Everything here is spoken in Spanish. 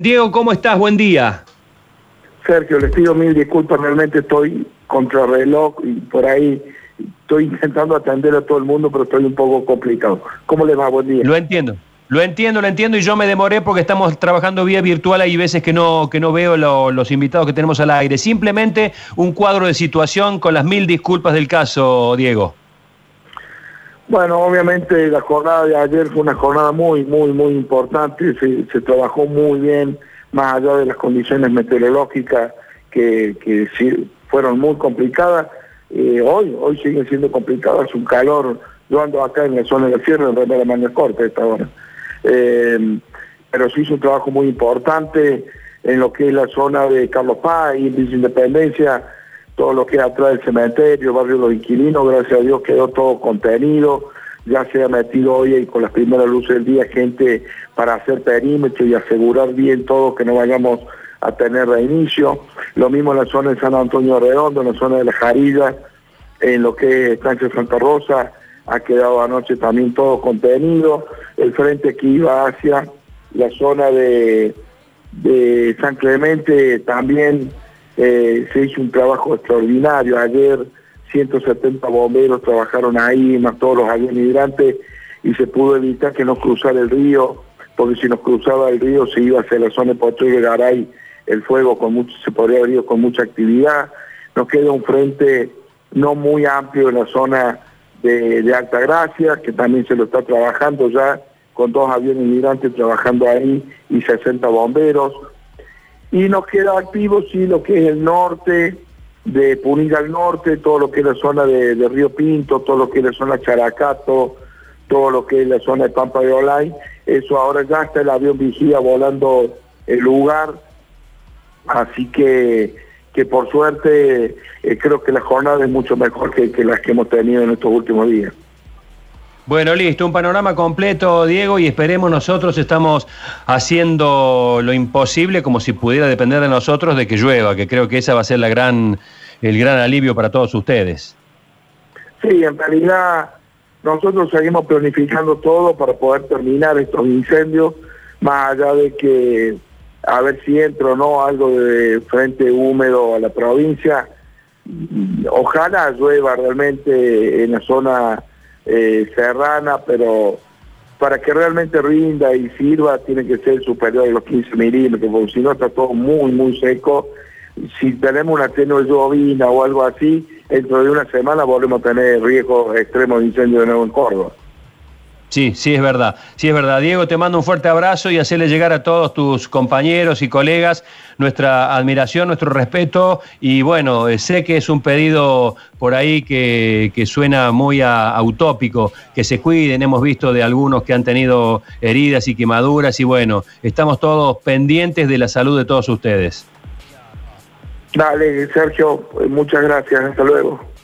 Diego, ¿cómo estás? Buen día. Sergio, les pido mil disculpas, realmente estoy contra reloj y por ahí estoy intentando atender a todo el mundo, pero estoy un poco complicado. ¿Cómo les va? Buen día. Lo entiendo. Lo entiendo, lo entiendo y yo me demoré porque estamos trabajando vía virtual, hay veces que no, que no veo los invitados que tenemos al aire. Simplemente un cuadro de situación con las mil disculpas del caso, Diego. Bueno, obviamente la jornada de ayer fue una jornada muy, muy, muy importante, se, trabajó muy bien, más allá de las condiciones meteorológicas que, fueron muy complicadas. Eh, hoy, hoy siguen siendo complicadas, un calor, yo ando acá en la zona de la sierra, en de Manga Corta esta hora. Eh, pero se hizo un trabajo muy importante en lo que es la zona de Carlos Paz, y Independencia, todo lo que es atrás del cementerio, barrio los inquilinos, gracias a Dios quedó todo contenido, ya se ha metido hoy con las primeras luces del día gente para hacer perímetro y asegurar bien todo que no vayamos a tener reinicio. Lo mismo en la zona de San Antonio Redondo, en la zona de la Jarilla, en lo que es Estancia Santa Rosa, ha quedado anoche también todo contenido. El frente que iba hacia la zona de San Clemente también eh, se hizo un trabajo extraordinario. Ayer 170 bomberos trabajaron ahí, más todos los aviones hidrantes, y se pudo evitar que no cruzara el río, porque si nos cruzaba el río se iba hacia la zona de Potrero y Garay, el fuego con mucho, se podría haber ido con mucha actividad. Nos queda un frente no muy amplio en la zona de, de Alta Gracia, que también se lo está trabajando ya, con dos aviones migrantes trabajando ahí y 60 bomberos. Y nos queda activo, sí, lo que es el norte, de Punilla al norte, todo lo que es la zona de, Río Pinto, todo lo que es la zona Characato, todo lo que es la zona de Pampa de Olay. Eso ahora ya está el avión vigía volando el lugar. Así que, que por suerte eh, creo que la jornada es mucho mejor que, que las que hemos tenido en estos últimos días. Bueno, listo, un panorama completo, Diego, y esperemos nosotros estamos haciendo lo imposible, como si pudiera depender de nosotros, de que llueva, que creo que esa va a ser la gran, el gran alivio para todos ustedes. Sí, en realidad nosotros seguimos planificando todo para poder terminar estos incendios, más allá de que a ver si entra o no algo de frente húmedo a la provincia. Ojalá llueva realmente en la zona eh, serrana, pero para que realmente rinda y sirva tiene que ser superior a los 15 milímetros, porque si no está todo muy, muy seco. Si tenemos una tenue llovina o algo así, dentro de una semana volvemos a tener riesgos extremos de incendio de nuevo en Córdoba. Sí, sí es verdad, sí es verdad. Diego, te mando un fuerte abrazo y hacerle llegar a todos tus compañeros y colegas nuestra admiración, nuestro respeto y bueno, eh, sé que es un pedido por ahí que, suena muy a, utópico, que se cuiden, hemos visto de algunos que han tenido heridas y quemaduras y bueno, estamos todos pendientes de la salud de todos ustedes. Dale, Sergio, muchas gracias, hasta luego.